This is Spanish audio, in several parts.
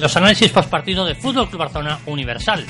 Los análisis post partido de Fútbol Club Barcelona Universal.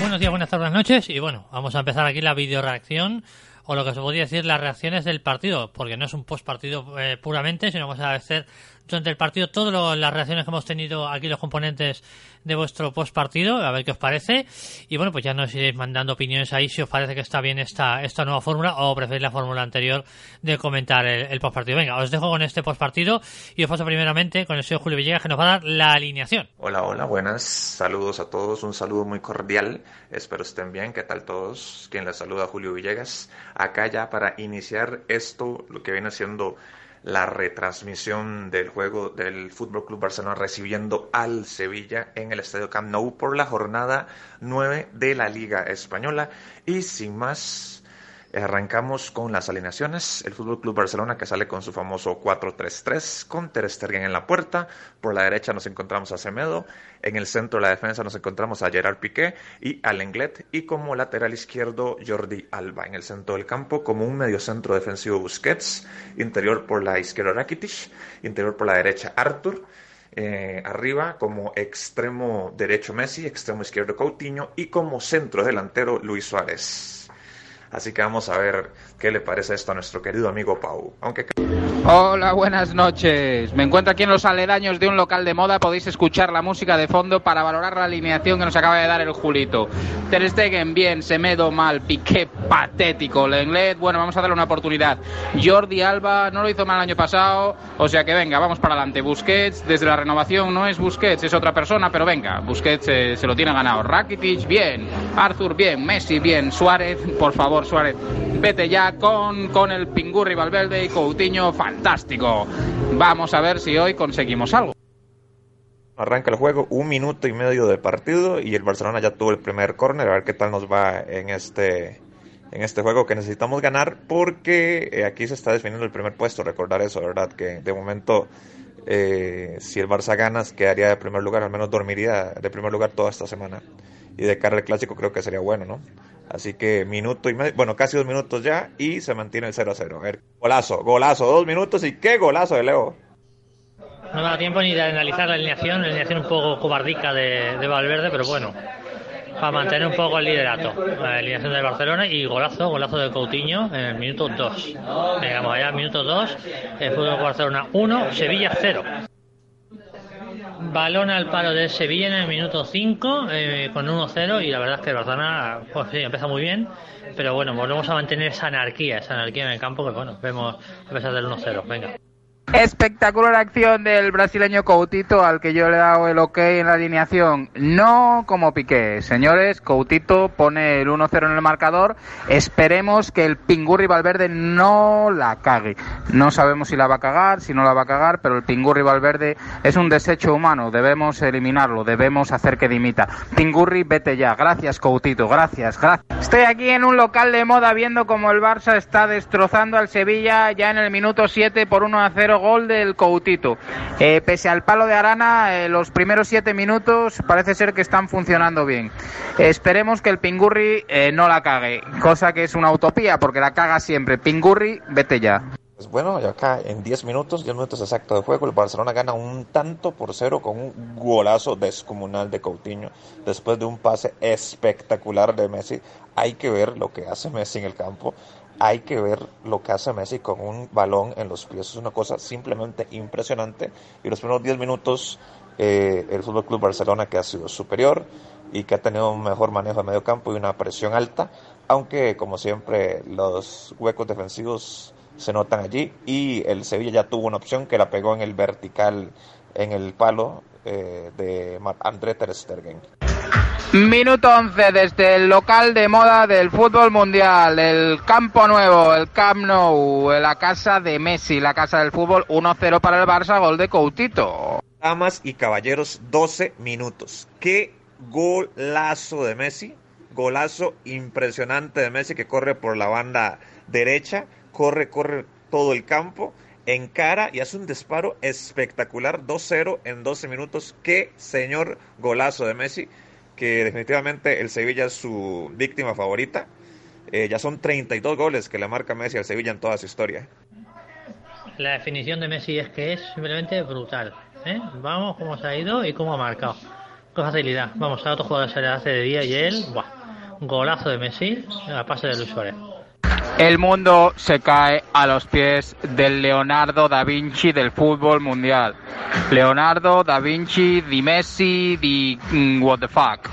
Buenos días, buenas tardes, noches. Y bueno, vamos a empezar aquí la video reacción o lo que se podría decir las reacciones del partido, porque no es un post partido eh, puramente, sino vamos a hacer durante el partido todas las reacciones que hemos tenido aquí los componentes de vuestro post partido, a ver qué os parece. Y bueno, pues ya nos iréis mandando opiniones ahí si os parece que está bien esta, esta nueva fórmula o preferís la fórmula anterior de comentar el, post partido. Venga, os dejo con este post partido y os paso primeramente con el señor Julio Villegas que nos va a dar la alineación. Hola, hola, buenas. Saludos a todos, un saludo muy cordial. Espero estén bien. ¿Qué tal todos? Quien les saluda Julio Villegas. Acá ya para iniciar esto, lo que viene siendo la retransmisión del juego del Fútbol Club Barcelona recibiendo al Sevilla en el Estadio Camp Nou por la jornada 9 de la Liga Española. Y sin más, Arrancamos con las alineaciones. El Fútbol Club Barcelona que sale con su famoso 4-3-3 con Ter Stegen en la puerta. Por la derecha nos encontramos a Semedo. En el centro de la defensa nos encontramos a Gerard Piqué y a Lenglet. Y como lateral izquierdo Jordi Alba. En el centro del campo como un mediocentro defensivo Busquets. Interior por la izquierda Rakitic. Interior por la derecha Arthur. Eh, arriba como extremo derecho Messi, extremo izquierdo Coutinho y como centro delantero Luis Suárez. Así que vamos a ver qué le parece esto a nuestro querido amigo Pau. Aunque... Hola, buenas noches. Me encuentro aquí en los aledaños de un local de moda. Podéis escuchar la música de fondo para valorar la alineación que nos acaba de dar el Julito. Ter Stegen, bien. Semedo, mal. Piqué, patético. Lenglet, bueno, vamos a darle una oportunidad. Jordi Alba, no lo hizo mal el año pasado. O sea que venga, vamos para adelante. Busquets, desde la renovación no es Busquets, es otra persona, pero venga, Busquets eh, se lo tiene ganado. Rakitic, bien. Arthur, bien. Messi, bien. Suárez, por favor, Suárez, vete ya con, con el Pingurri Valverde y Coutinho, fantástico. Vamos a ver si hoy conseguimos algo. Arranca el juego, un minuto y medio de partido y el Barcelona ya tuvo el primer córner, a ver qué tal nos va en este, en este juego que necesitamos ganar porque eh, aquí se está definiendo el primer puesto, recordar eso, ¿verdad? Que de momento eh, si el Barça gana quedaría de primer lugar, al menos dormiría de primer lugar toda esta semana y de cara al clásico creo que sería bueno, ¿no? Así que minuto y medio, bueno, casi dos minutos ya y se mantiene el 0 a 0. A ver, golazo, golazo, dos minutos y qué golazo de Leo. No me da tiempo ni de analizar la alineación, la alineación un poco cobardica de, de Valverde, pero bueno, para mantener un poco el liderato. La alineación de Barcelona y golazo, golazo de Coutinho en el minuto 2. Llegamos allá, minuto 2, el fútbol Barcelona 1, Sevilla 0. Balón al palo de Sevilla en el minuto 5 eh, con 1-0 y la verdad es que el Barcelona pues, sí, empieza muy bien, pero bueno, volvemos a mantener esa anarquía, esa anarquía en el campo que bueno, vemos a pesar del 1-0. Venga. Espectacular acción del brasileño Coutito al que yo le he dado el ok en la alineación. No como Piqué. Señores, Coutito pone el 1-0 en el marcador. Esperemos que el Pingurri Valverde no la cague. No sabemos si la va a cagar, si no la va a cagar, pero el Pingurri Valverde es un desecho humano. Debemos eliminarlo, debemos hacer que dimita. Pingurri, vete ya. Gracias, Coutito. Gracias, gracias. Estoy aquí en un local de moda viendo como el Barça está destrozando al Sevilla ya en el minuto 7 por 1 0 gol del Coutito. Eh, pese al palo de Arana, eh, los primeros siete minutos parece ser que están funcionando bien. esperemos que el Pingurri eh, no la cague, cosa que es una utopía porque la caga siempre. Pingurri, vete ya. Pues bueno, ya acá en 10 minutos, 10 minutos exactos de juego, el Barcelona gana un tanto por cero con un golazo descomunal de Coutinho después de un pase espectacular de Messi. Hay que ver lo que hace Messi en el campo hay que ver lo que hace Messi con un balón en los pies. Es una cosa simplemente impresionante. Y los primeros 10 minutos, eh, el Fútbol Club Barcelona que ha sido superior y que ha tenido un mejor manejo de medio campo y una presión alta. Aunque, como siempre, los huecos defensivos se notan allí. Y el Sevilla ya tuvo una opción que la pegó en el vertical, en el palo eh, de André Ter Stegen. Minuto 11 desde el local de moda del fútbol mundial, el campo nuevo, el Camp Nou, la casa de Messi, la casa del fútbol 1-0 para el Barça, gol de Coutito. Damas y caballeros, 12 minutos. Qué golazo de Messi, golazo impresionante de Messi que corre por la banda derecha, corre, corre todo el campo, encara y hace un disparo espectacular, 2-0 en 12 minutos. Qué señor golazo de Messi que definitivamente el Sevilla es su víctima favorita. Eh, ya son 32 goles que le marca Messi al Sevilla en toda su historia. La definición de Messi es que es simplemente brutal. ¿eh? Vamos cómo se ha ido y cómo ha marcado. Con facilidad. Vamos, a otro jugador se le hace de día y él, ¡buah! golazo de Messi a pase de Luis Suárez. El mundo se cae a los pies del Leonardo da Vinci del fútbol mundial. Leonardo da Vinci, di Messi, di mm, what the fuck.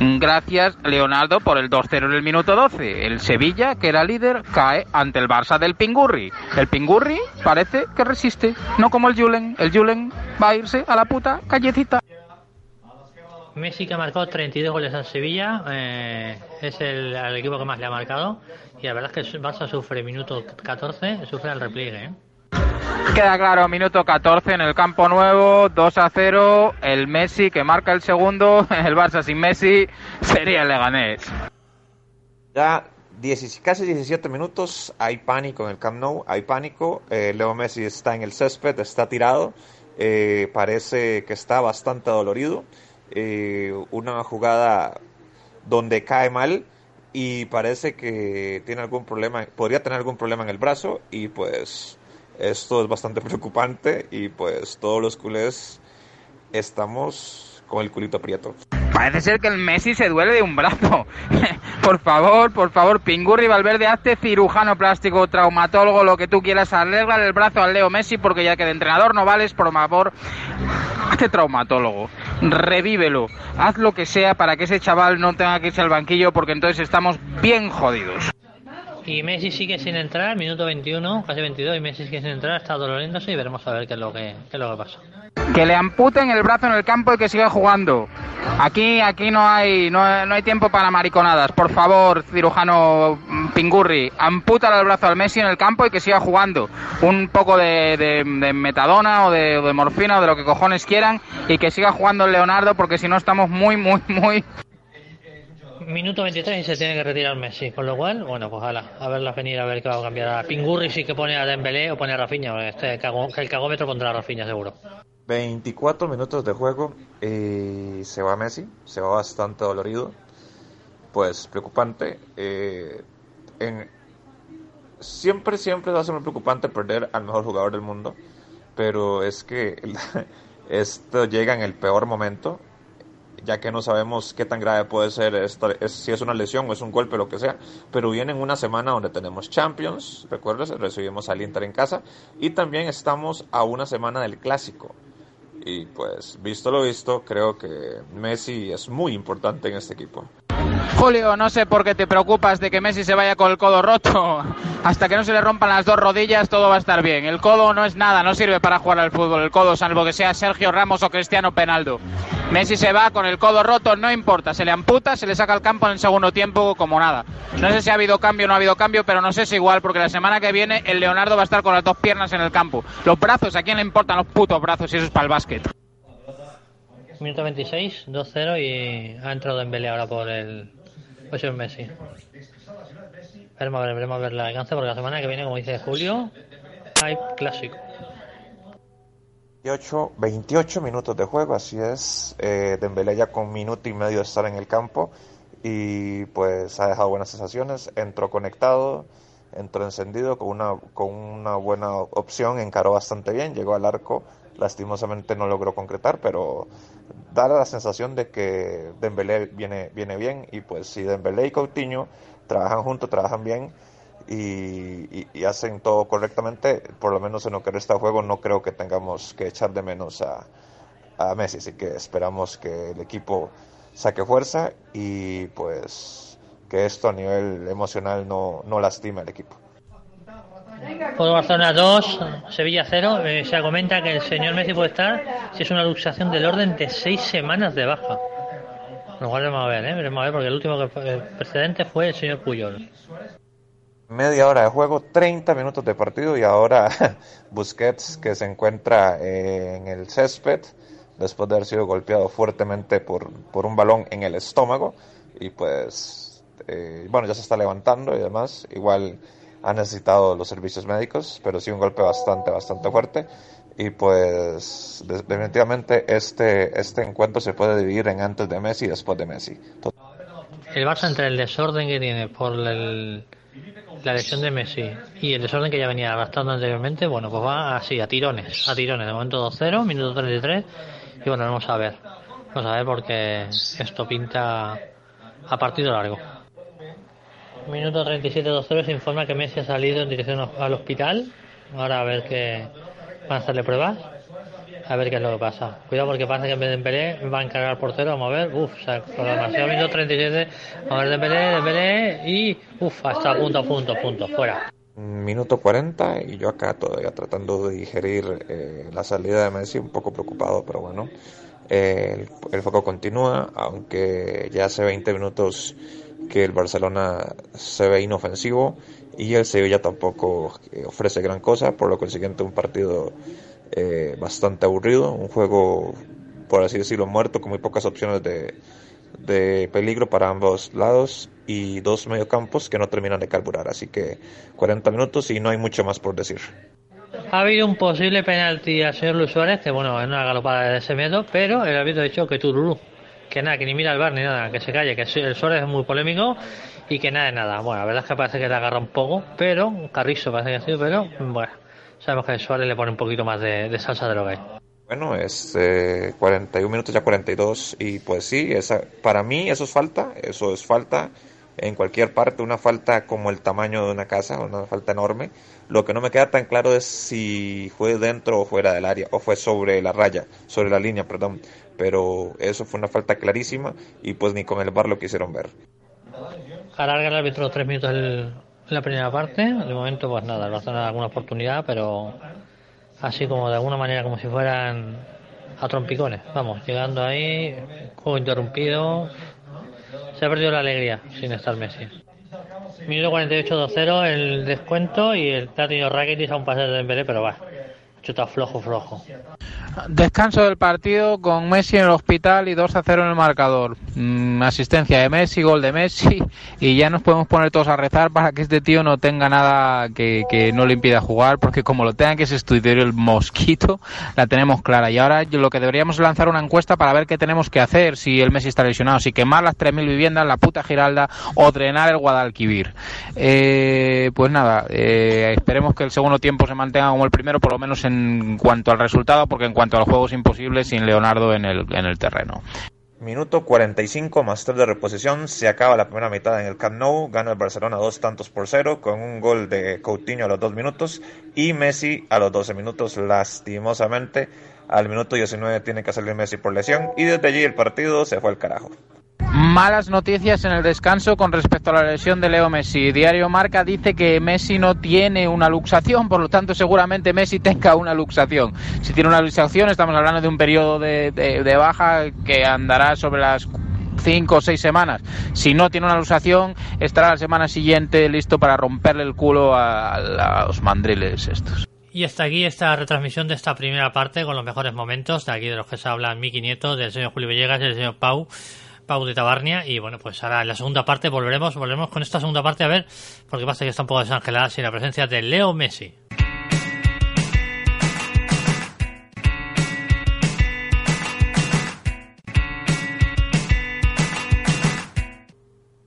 Gracias, Leonardo, por el 2-0 en el minuto 12. El Sevilla, que era líder, cae ante el Barça del Pingurri. El Pingurri parece que resiste, no como el Julen. El Julen va a irse a la puta callecita. Messi que ha marcado 32 goles al Sevilla, eh, es el, el, equipo que más le ha marcado y la verdad es que el Barça sufre minuto 14, sufre el repliegue. ¿eh? Queda claro, minuto 14 en el campo nuevo, 2 a 0, el Messi que marca el segundo, el Barça sin Messi sería el Leganés. Ya 10, casi 17 minutos, hay pánico en el Camp Nou, hay pánico, eh, Leo Messi está en el césped, está tirado, eh, parece que está bastante dolorido eh, una jugada donde cae mal y parece que tiene algún problema, podría tener algún problema en el brazo y pues esto es bastante preocupante y pues todos los culés estamos con el culito aprieto. Parece ser que el Messi se duele de un brazo. por favor, por favor, Pingurri Valverde, hazte cirujano plástico, traumatólogo, lo que tú quieras, arregla el brazo al Leo Messi porque ya que de entrenador no vales, por favor, hazte traumatólogo. Revívelo, haz lo que sea para que ese chaval no tenga que irse al banquillo porque entonces estamos bien jodidos. Y Messi sigue sin entrar, minuto 21, casi 22, y Messi sigue sin entrar, está doloriéndose y veremos a ver qué es lo que, qué es lo que pasa. Que le amputen el brazo en el campo y que siga jugando. Aquí, aquí no hay, no, no hay tiempo para mariconadas. Por favor, cirujano Pingurri, amputa el brazo al Messi en el campo y que siga jugando. Un poco de, de, metadona o de, morfina o de lo que cojones quieran y que siga jugando el Leonardo porque si no estamos muy, muy, muy minuto 23 y se tiene que retirar Messi. Con lo cual, bueno, pues ala, a verla venir a ver qué va a cambiar. A Pingurri sí que pone a Dembélé o pone a Rafinha. Este el cagómetro pondrá a Rafinha seguro. 24 minutos de juego y se va Messi. Se va bastante dolorido. Pues preocupante. Eh, siempre, siempre va a ser muy preocupante perder al mejor jugador del mundo. Pero es que esto llega en el peor momento ya que no sabemos qué tan grave puede ser esta, es, si es una lesión o es un golpe, lo que sea. Pero viene en una semana donde tenemos Champions, recuerdas, recibimos al Inter en casa y también estamos a una semana del Clásico. Y pues, visto lo visto, creo que Messi es muy importante en este equipo. Julio, no sé por qué te preocupas de que Messi se vaya con el codo roto. Hasta que no se le rompan las dos rodillas, todo va a estar bien. El codo no es nada, no sirve para jugar al fútbol. El codo, salvo que sea Sergio Ramos o Cristiano Penaldo. Messi se va con el codo roto, no importa. Se le amputa, se le saca al campo en el segundo tiempo como nada. No sé si ha habido cambio o no ha habido cambio, pero no sé si igual, porque la semana que viene el Leonardo va a estar con las dos piernas en el campo. Los brazos, ¿a quién le importan los putos brazos si eso es para el básquet? Minuto 26, 2-0 y ha entrado en Dembélé ahora por el es Messi. Veremos a ver, veremos a ver el alcance porque la semana que viene, como dice Julio, hay clásico. 28, 28 minutos de juego, así es. Eh, Dembélé ya con minuto y medio de estar en el campo y pues ha dejado buenas sensaciones. Entró conectado, entró encendido con una, con una buena opción, encaró bastante bien, llegó al arco. Lastimosamente no logró concretar, pero da la sensación de que Dembélé viene, viene bien y pues si Dembélé y Coutinho trabajan juntos, trabajan bien y, hacen todo correctamente, por lo menos en lo que resta juego no creo que tengamos que echar de menos a, a Messi, así que esperamos que el equipo saque fuerza y pues que esto a nivel emocional no, no lastime al equipo. Por Barcelona 2, Sevilla 0. Eh, se comenta que el señor Messi puede estar si es una luxación del orden de seis semanas de baja. Nos volvemos a ver, ¿eh? Veremos a ver, porque el último que el precedente fue el señor Puyol. Media hora de juego, 30 minutos de partido y ahora Busquets que se encuentra eh, en el césped después de haber sido golpeado fuertemente por, por un balón en el estómago y pues eh, bueno ya se está levantando y demás igual ha necesitado los servicios médicos pero sí un golpe bastante bastante fuerte y pues definitivamente este este encuentro se puede dividir en antes de Messi y después de Messi el Barça entre el desorden que tiene por el la lesión de Messi y el desorden que ya venía arrastrando anteriormente, bueno, pues va así, a tirones, a tirones. De momento 2-0, minuto 33. Y bueno, vamos a ver. Vamos a ver porque esto pinta a partido largo. Minuto 37-2-0 se informa que Messi ha salido en dirección al hospital. Ahora a ver que van a hacerle pruebas a ver qué es lo que pasa. Cuidado porque pasa que en vez de Dembélé va a encargar al portero, vamos a ver, o sea, con demasiado minuto 37, a ver Dembélé, Dembélé y uff, hasta punto, punto, punto, fuera. Minuto 40 y yo acá todavía tratando de digerir eh, la salida de Messi, un poco preocupado, pero bueno, eh, el, el, foco continúa, aunque ya hace 20 minutos que el Barcelona se ve inofensivo y el Sevilla tampoco eh, ofrece gran cosa, por lo consiguiente un partido eh, bastante aburrido, un juego, por así decirlo, muerto, con muy pocas opciones de, de peligro para ambos lados y dos mediocampos que no terminan de carburar. Así que 40 minutos y no hay mucho más por decir. Ha habido un posible penalti al señor Luis Suárez, que bueno, es una galopada de ese miedo, pero el árbitro ha dicho que Tururú, que nada, que ni mira al bar ni nada, que se calle, que el Suárez es muy polémico y que nada de nada. Bueno, la verdad es que parece que le agarra un poco, pero Carrizo parece que ha sido, pero bueno sabemos que Suárez le pone un poquito más de, salsa de lo que hay. Bueno, es eh, 41 minutos ya 42 y pues sí, esa, para mí eso es falta, eso es falta en cualquier parte, una falta como el tamaño de una casa, una falta enorme. Lo que no me queda tan claro es si fue dentro o fuera del área, o fue sobre la raya, sobre la línea, perdón. Pero eso fue una falta clarísima y pues ni con el bar lo quisieron ver. Alarga el árbitro tres minutos el, la primera parte. De momento, pues nada, a tener alguna oportunidad, pero así como de alguna manera, como si fueran a trompicones. Vamos, llegando ahí, juego interrumpido. Se ha perdido la alegría sin estar Messi. Minuto 48-2-0, el descuento y el Tati Rakitic a un pase de Dembélé, pero va, chuta flojo, flojo. Descanso del partido con Messi en el hospital y 2 a 0 en el marcador. Mm, asistencia de Messi, gol de Messi y ya nos podemos poner todos a rezar para que este tío no tenga nada que, que no le impida jugar porque como lo tenga que estudiar el mosquito, la tenemos clara. Y ahora lo que deberíamos lanzar una encuesta para ver qué tenemos que hacer si el Messi está lesionado, si quemar las 3.000 viviendas, la puta Giralda o drenar el Guadalquivir. Eh, pues nada, eh, esperemos que el segundo tiempo se mantenga como el primero, por lo menos en cuanto al resultado, porque en cuanto al juego es imposible sin Leonardo en el, en el terreno. Minuto 45 más 3 de reposición, se acaba la primera mitad en el Camp Nou, gana el Barcelona dos tantos por cero con un gol de Coutinho a los dos minutos y Messi a los 12 minutos lastimosamente al minuto 19 tiene que salir Messi por lesión y desde allí el partido se fue al carajo. Malas noticias en el descanso con respecto a la lesión de Leo Messi. Diario Marca dice que Messi no tiene una luxación, por lo tanto seguramente Messi tenga una luxación. Si tiene una luxación estamos hablando de un periodo de, de, baja que andará sobre las cinco o seis semanas. Si no tiene una luxación, estará la semana siguiente listo para romperle el culo a, los mandriles estos. Y hasta aquí esta retransmisión de esta primera parte con los mejores momentos de aquí de los que se hablan Miki Nieto, del señor Julio Villegas y del señor Pau. Pau de Tabarnia. Y bueno, pues ahora en la segunda parte volveremos, volveremos con esta segunda parte a ver, porque pasa que está un poco desangelada sin la presencia de Leo Messi.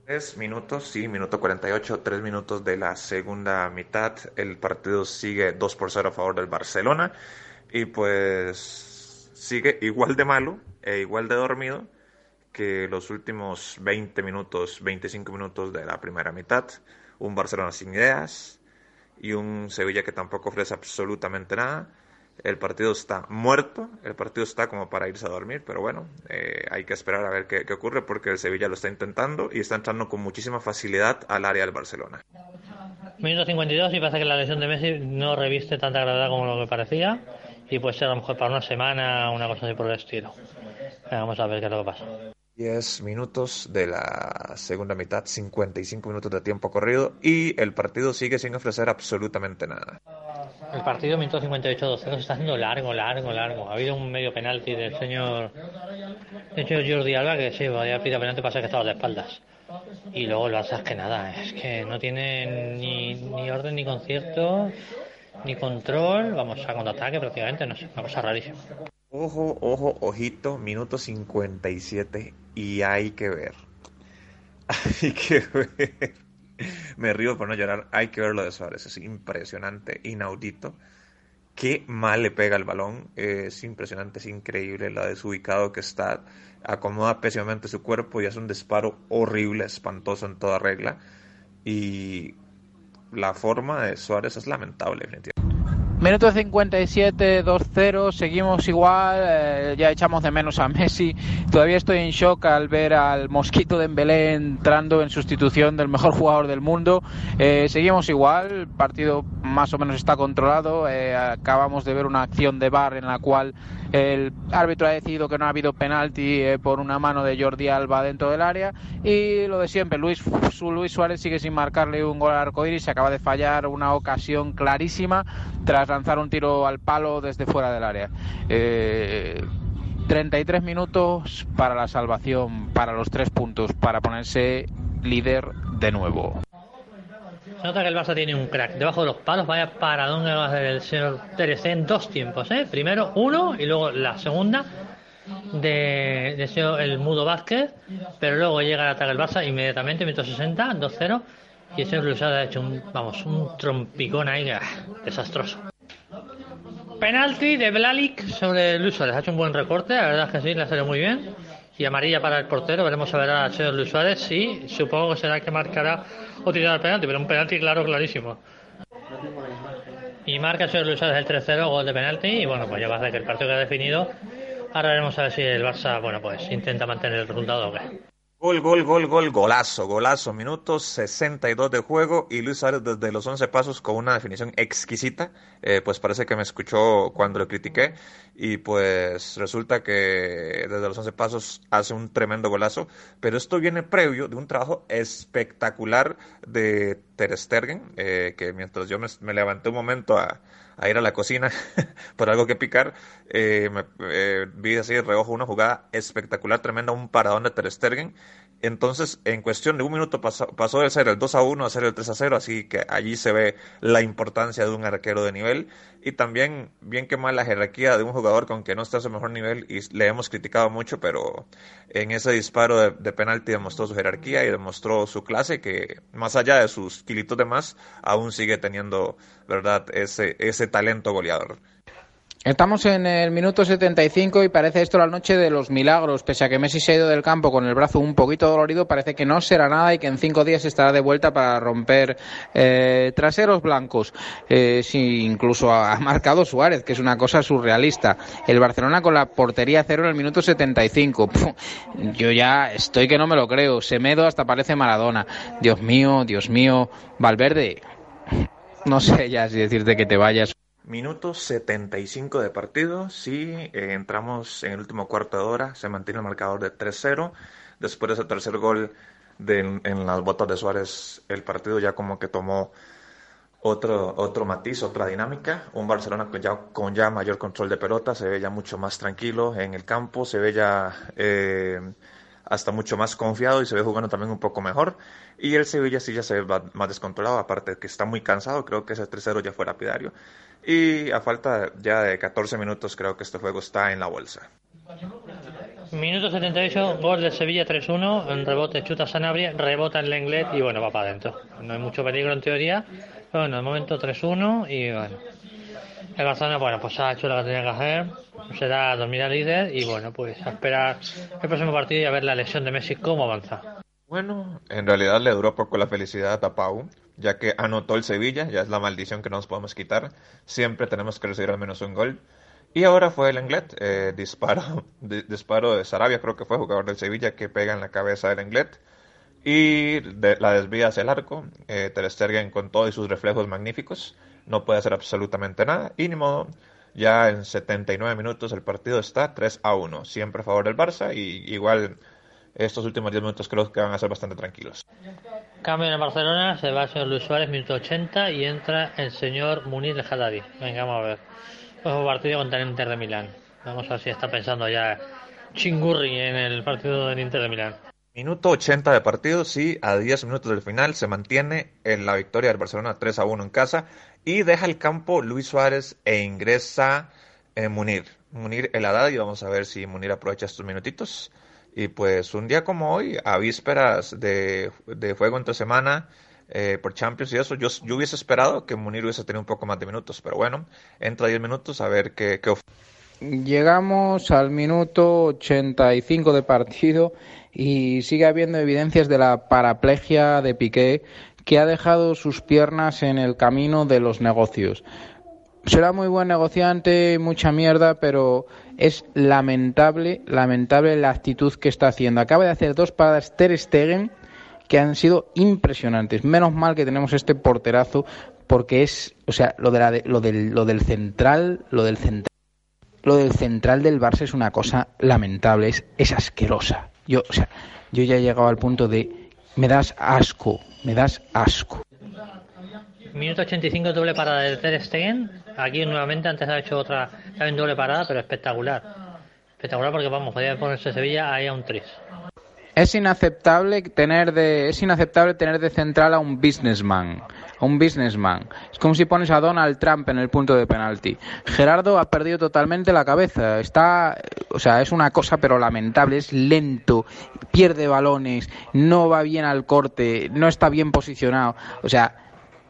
Tres minutos, sí, minuto 48, tres minutos de la segunda mitad. El partido sigue 2 por 0 a favor del Barcelona. Y pues sigue igual de malo e igual de dormido que los últimos 20 minutos, 25 minutos de la primera mitad, un Barcelona sin ideas y un Sevilla que tampoco ofrece absolutamente nada. El partido está muerto, el partido está como para irse a dormir, pero bueno, eh, hay que esperar a ver qué, qué, ocurre porque el Sevilla lo está intentando y está entrando con muchísima facilidad al área del Barcelona. Minuto 52 y pasa que la lesión de Messi no reviste tanta gravedad como lo que parecía y puede ser a lo mejor para una semana, una cosa así por el estilo. Vamos a ver qué es lo que pasa. 10 minutos de la segunda mitad, 55 minutos de tiempo corrido y el partido sigue sin ofrecer absolutamente nada. El partido, minuto 58-12, se está haciendo largo, largo, largo. Ha habido un medio penalti del señor, del señor Jordi Alba que sí, había pedido penalti para que estaba de espaldas. Y luego lo haces que nada, es que no tiene ni, ni orden ni concierto, ni control, vamos a contraataque prácticamente, no sé, una cosa rarísima. Ojo, ojo, ojito, minuto 57 y hay que ver. Hay que ver. Me río por no llorar. Hay que ver lo de Suárez. Es impresionante, inaudito. Qué mal le pega el balón. Es impresionante, es increíble lo desubicado que está. Acomoda pésimamente su cuerpo y hace un disparo horrible, espantoso en toda regla. Y la forma de Suárez es lamentable, definitivamente. Minuto 57, 2-0, seguimos igual, eh, ya echamos de menos a Messi. Todavía estoy en shock al ver al Mosquito de Embelé entrando en sustitución del mejor jugador del mundo. Eh, seguimos igual, el partido más o menos está controlado. Eh, acabamos de ver una acción de bar en la cual el árbitro ha decidido que no ha habido penalti por una mano de Jordi Alba dentro del área. Y lo de siempre, Luis, Luis Suárez sigue sin marcarle un gol al arcoíris, se acaba de fallar una ocasión clarísima tras lanzar un tiro al palo desde fuera del área. 33 minutos para la salvación, para los tres puntos, para ponerse líder de nuevo. Se nota que el Barça tiene un crack. Debajo de los palos, vaya paradón que va a hacer el señor Teres en dos tiempos. ¿eh? Primero uno y luego la segunda de, de el Mudo Vázquez. Pero luego llega el ataque del Barça inmediatamente, minuto 60, 2-0. Y el señor ha hecho un, vamos, un trompicón ahí ah, desastroso. Penalti de Blalik sobre Luis. Ha hecho un buen recorte, la verdad es que sí, le ha salido muy bien. Y amarilla para el portero. Veremos a ver al señor Luis Suárez. Sí, supongo que será el que marcará o tirará el penalti, pero un penalti claro, clarísimo. Y marca el señor Luis Suárez el 3-0, gol de penalti. Y bueno, pues ya a ser que el partido queda definido. Ahora veremos a ver si el Barça, bueno, pues intenta mantener el resultado o qué. Gol, gol, gol, gol, golazo, golazo, minutos 62 de juego y Luis Suárez desde los 11 pasos con una definición exquisita, eh, pues parece que me escuchó cuando lo critiqué y pues resulta que desde los 11 pasos hace un tremendo golazo, pero esto viene previo de un trabajo espectacular de Ter eh, que mientras yo me levanté un momento a, a ir a la cocina por algo que picar, eh, me, eh, vi así de reojo una jugada espectacular, tremenda, un paradón de Ter. Entonces, en cuestión de un minuto pasó, pasó de ser el 2 a 1 a ser el 3 a 0, así que allí se ve la importancia de un arquero de nivel y también bien que mal la jerarquía de un jugador con que no está a su mejor nivel y le hemos criticado mucho, pero en ese disparo de, penalti demostró su jerarquía y demostró su clase que más allá de sus kilitos de más, aún sigue teniendo, ¿verdad?, ese, ese talento goleador. Estamos en el minuto 75 y parece esto la noche de los milagros. Pese a que Messi se ha ido del campo con el brazo un poquito dolorido, parece que no será nada y que en cinco días estará de vuelta para romper eh, traseros blancos. Eh, incluso ha, marcado Suárez, que es una cosa surrealista. El Barcelona con la portería cero en el minuto 75. yo ya estoy que no me lo creo. Semedo hasta parece Maradona. Dios mío, Dios mío. Valverde. No sé ya si decirte que te vayas. Minuto 75 de partido, sí, eh, entramos en el último cuarto de hora, se mantiene el marcador de 3-0. Después de ese tercer gol en las botas de Suárez, el partido ya como que tomó otro, otro matiz, otra dinámica. Un Barcelona con ya, con ya mayor control de pelota, se ve ya mucho más tranquilo en el campo, se ve ya eh, hasta mucho más confiado y se ve jugando también un poco mejor. Y el Sevilla sí ya se ve más descontrolado, aparte de que está muy cansado, creo que ese 3-0 ya fue lapidario. Y a falta ya de 14 minutos creo que este juego está en la bolsa. Minuto 78, gol de Sevilla 3-1, en rebote chuta Sanabria, rebota en Lenglet y bueno, va para adentro. No hay mucho peligro en teoría, bueno, de momento 3-1 y bueno. El Barcelona, bueno, pues ha hecho lo que tenía que hacer, será dormir al líder y bueno, pues a esperar el próximo partido y a ver la lesión de Messi cómo avanza. Bueno, en realidad le duró poco la felicidad a Pau, ya que anotó el Sevilla, ya es la maldición que no nos podemos quitar. Siempre tenemos que recibir al menos un gol. Y ahora fue el Englet, eh, disparo, disparo de Sarabia, creo que fue jugador del Sevilla, que pega en la cabeza del Englet. Y la desvía hacia el arco. Eh, Ter Stegen con todos sus reflejos magníficos. No puede hacer absolutamente nada. Y ni modo, ya en 79 minutos el partido está 3 a 1. Siempre a favor del Barça y igual estos últimos 10 minutos creo que van a ser bastante tranquilos. Cambio en Barcelona, se va el señor Luis Suárez, minuto 80, y entra el señor Munir El Haddadi. Venga, vamos a ver. Nuevo partido contra el Inter de Milán. Vamos a ver si está pensando ya Chingurri en el partido del Inter de Milán. Minuto 80 de partido, sí, a 10 minutos del final se mantiene en la victoria del Barcelona 3 a 1 en casa y deja el campo Luis Suárez e ingresa eh, Munir. Munir el Haddad y vamos a ver si Munir aprovecha estos minutitos. Y pues un día como hoy, a vísperas de, de juego entre semana eh, por Champions y eso, yo, yo hubiese esperado que Munir hubiese tenido un poco más de minutos, pero bueno, entra 10 minutos a ver qué, qué Llegamos al minuto 85 de partido y sigue habiendo evidencias de la paraplegia de Piqué que ha dejado sus piernas en el camino de los negocios. Será muy buen negociante, mucha mierda, pero es lamentable, lamentable la actitud que está haciendo. Acaba de hacer dos paradas Ter Stegen que han sido impresionantes. Menos mal que tenemos este porterazo porque es, o sea, lo de la lo del lo del central, lo del central lo del central del Barça es una cosa lamentable, es, es asquerosa. Yo, o sea, yo ya he llegado al punto de me das asco, me das asco. Minuto 85 doble parada de Ter Stegen. Aquí nuevamente antes ha hecho otra también doble parada, pero espectacular. Espectacular porque vamos, podría ponerse Sevilla ahí a un 3. Es inaceptable tener de es inaceptable tener de central a un businessman un businessman. Es como si pones a Donald Trump en el punto de penalti. Gerardo ha perdido totalmente la cabeza. Está, o sea, es una cosa pero lamentable. Es lento, pierde balones, no va bien al corte, no está bien posicionado. O sea,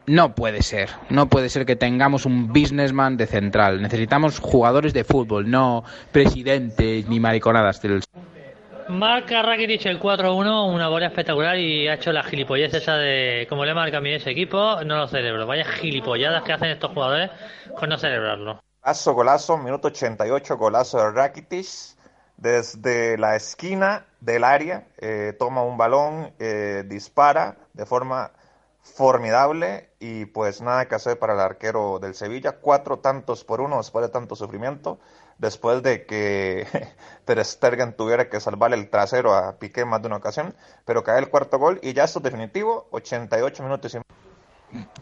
no puede ser. No puede ser que tengamos un businessman de central. Necesitamos jugadores de fútbol, no presidentes ni mariconadas del Marca Rakitic el 4-1, una bola espectacular y ha hecho la gilipollez esa de, como le marca a mí ese equipo, no lo celebro. Vaya gilipolladas que hacen estos jugadores con no celebrarlo. Golazo, golazo, minuto 88, golazo de Rakitic. Desde la esquina del área, eh, toma un balón, eh, dispara de forma formidable y pues nada que hacer para el arquero del Sevilla. Cuatro tantos por uno después de tanto sufrimiento después de que Ter tuviera que salvarle el trasero a Piqué más de una ocasión, pero cae el cuarto gol y ya esto es definitivo, 88 minutos y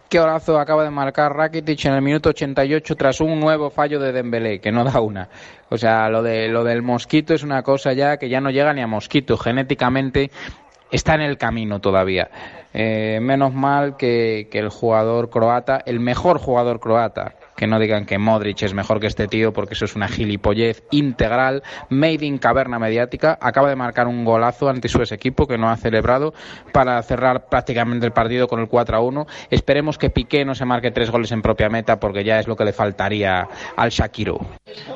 Qué horazo acaba de marcar Rakitic en el minuto 88 tras un nuevo fallo de Dembélé, que no da una. O sea, lo, de, lo del mosquito es una cosa ya que ya no llega ni a mosquito. Genéticamente está en el camino todavía. Eh, menos mal que, que el jugador croata, el mejor jugador croata, que no digan que Modric es mejor que este tío porque eso es una gilipollez integral, made in caverna mediática, acaba de marcar un golazo ante su ex equipo que no ha celebrado para cerrar prácticamente el partido con el 4 a 1. Esperemos que Piqué no se marque tres goles en propia meta porque ya es lo que le faltaría al Shakiro.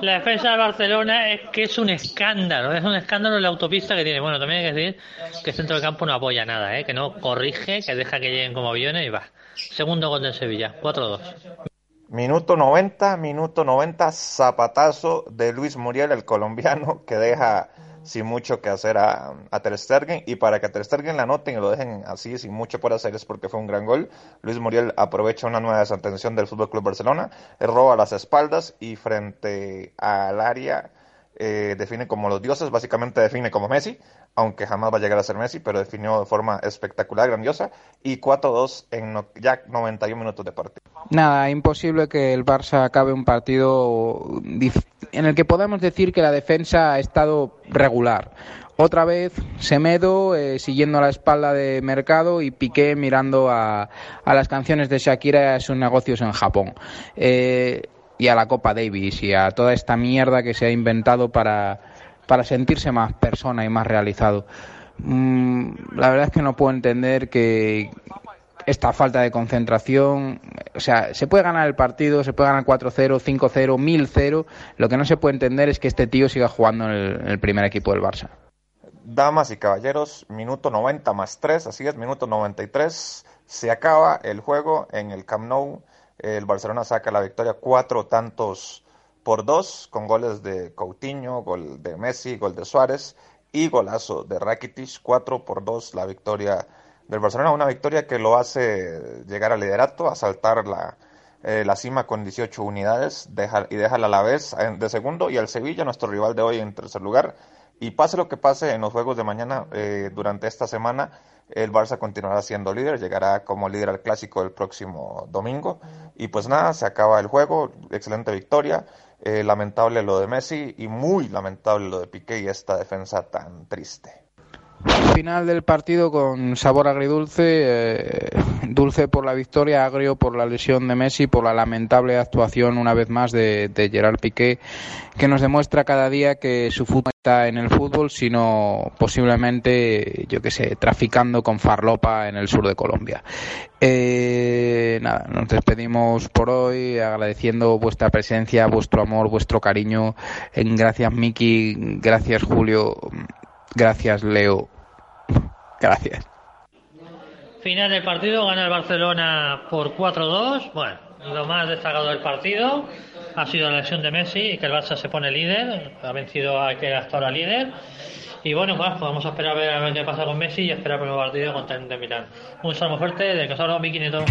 La defensa de Barcelona es que es un escándalo, es un escándalo la autopista que tiene. Bueno, también hay que decir que el centro del campo no apoya nada, ¿eh? que no corrige, que deja que lleguen como aviones y va. Segundo gol del Sevilla, 4-2. Minuto 90, minuto 90, zapatazo de Luis Muriel, el colombiano, que deja sin mucho que hacer a, a Ter Stegen. Y para que a Ter Stegen la noten y lo dejen así, sin mucho por hacer, es porque fue un gran gol. Luis Muriel aprovecha una nueva desatención del Fútbol Club Barcelona, roba las espaldas y frente al área eh, define como los dioses, básicamente define como Messi, aunque jamás va a llegar a ser Messi, pero definió de forma espectacular, grandiosa, y 4-2 en ya 91 minutos de partido. Nada, imposible que el Barça acabe un partido en el que podamos decir que la defensa ha estado regular. Otra vez Semedo eh, siguiendo la espalda de Mercado y Piqué mirando a, a las canciones de Shakira y a sus negocios en Japón. Eh, y a la Copa Davis y a toda esta mierda que se ha inventado para, para sentirse más persona y más realizado. Mm, la verdad es que no puedo entender que esta falta de concentración, o sea, se puede ganar el partido, se puede ganar 4-0, 5-0, 1000-0, lo que no se puede entender es que este tío siga jugando en el, en el primer equipo del Barça. Damas y caballeros, minuto 90 más 3, así es, minuto 93, se acaba el juego en el Camp Nou el Barcelona saca la victoria cuatro tantos por dos, con goles de Coutinho, gol de Messi, gol de Suárez y golazo de Rakitic, cuatro por dos la victoria del Barcelona, una victoria que lo hace llegar al liderato, a saltar la, eh, la cima con 18 unidades deja, y deja a la vez de segundo y al Sevilla, nuestro rival de hoy en tercer lugar, Y pase lo que pase en los juegos de mañana, eh, durante esta semana, el Barça continuará siendo líder, llegará como líder al clásico el próximo domingo. Y pues nada, se acaba el juego, excelente victoria. Eh, lamentable lo de Messi y muy lamentable lo de Piqué y esta defensa tan triste. Final del partido con sabor agridulce, eh, dulce por la victoria, agrio por la lesión de Messi, por la lamentable actuación una vez más de, Gerard Piqué, que nos demuestra cada día que su fútbol está en el fútbol, sino posiblemente, yo que sé, traficando con farlopa en el sur de Colombia. Eh, nada, nos despedimos por hoy agradeciendo vuestra presencia, vuestro amor, vuestro cariño. Gracias Miki, gracias Julio. Gracias, Leo. Gracias. Final del partido, gana el Barcelona por 4-2. Bueno, lo más destacado del partido ha sido la lesión de Messi y que el Barça se pone líder. Ha vencido a que hasta ahora líder. Y bueno, pues vamos a esperar a ver, qué pasa con Messi y esperar el partido contra el de Milán. Un saludo fuerte de Casaro Miquineto.